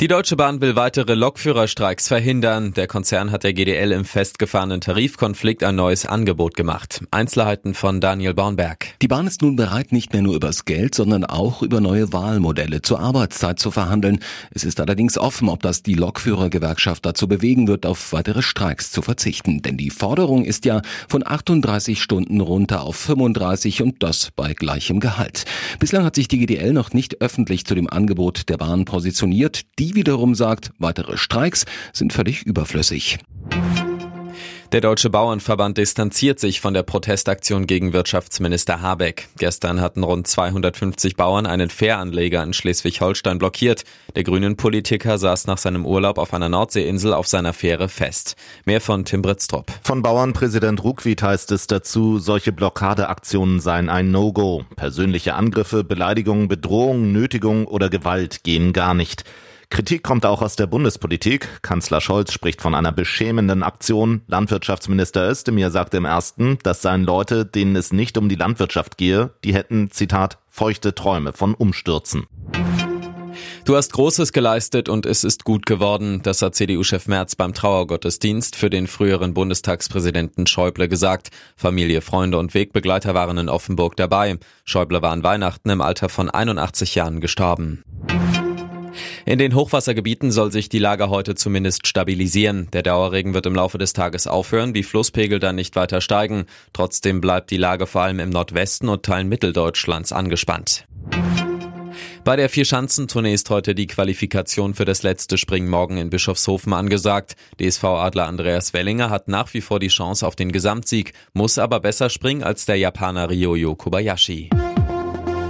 Die Deutsche Bahn will weitere Lokführerstreiks verhindern. Der Konzern hat der GDL im festgefahrenen Tarifkonflikt ein neues Angebot gemacht. Einzelheiten von Daniel Bornberg. Die Bahn ist nun bereit, nicht mehr nur übers Geld, sondern auch über neue Wahlmodelle zur Arbeitszeit zu verhandeln. Es ist allerdings offen, ob das die Lokführergewerkschaft dazu bewegen wird, auf weitere Streiks zu verzichten. Denn die Forderung ist ja von 38 Stunden runter auf 35 und das bei gleichem Gehalt. Bislang hat sich die GDL noch nicht öffentlich zu dem Angebot der Bahn positioniert. Die wiederum sagt, weitere Streiks sind völlig überflüssig. Der Deutsche Bauernverband distanziert sich von der Protestaktion gegen Wirtschaftsminister Habeck. Gestern hatten rund 250 Bauern einen Fähranleger in Schleswig-Holstein blockiert. Der grünen Politiker saß nach seinem Urlaub auf einer Nordseeinsel auf seiner Fähre fest. Mehr von Tim Britztrup. Von Bauernpräsident Ruckwied heißt es dazu, solche Blockadeaktionen seien ein No-Go. Persönliche Angriffe, Beleidigungen, Bedrohungen, Nötigung oder Gewalt gehen gar nicht. Kritik kommt auch aus der Bundespolitik. Kanzler Scholz spricht von einer beschämenden Aktion. Landwirtschaftsminister Özdemir sagte im ersten, das seien Leute, denen es nicht um die Landwirtschaft gehe. Die hätten, Zitat, feuchte Träume von Umstürzen. Du hast Großes geleistet und es ist gut geworden, das hat CDU-Chef Merz beim Trauergottesdienst für den früheren Bundestagspräsidenten Schäuble gesagt. Familie, Freunde und Wegbegleiter waren in Offenburg dabei. Schäuble war an Weihnachten im Alter von 81 Jahren gestorben. In den Hochwassergebieten soll sich die Lage heute zumindest stabilisieren. Der Dauerregen wird im Laufe des Tages aufhören, die Flusspegel dann nicht weiter steigen. Trotzdem bleibt die Lage vor allem im Nordwesten und Teilen Mitteldeutschlands angespannt. Bei der Vierschanzentournee ist heute die Qualifikation für das letzte Springen morgen in Bischofshofen angesagt. DSV-Adler Andreas Wellinger hat nach wie vor die Chance auf den Gesamtsieg, muss aber besser springen als der Japaner Ryoyo Kobayashi.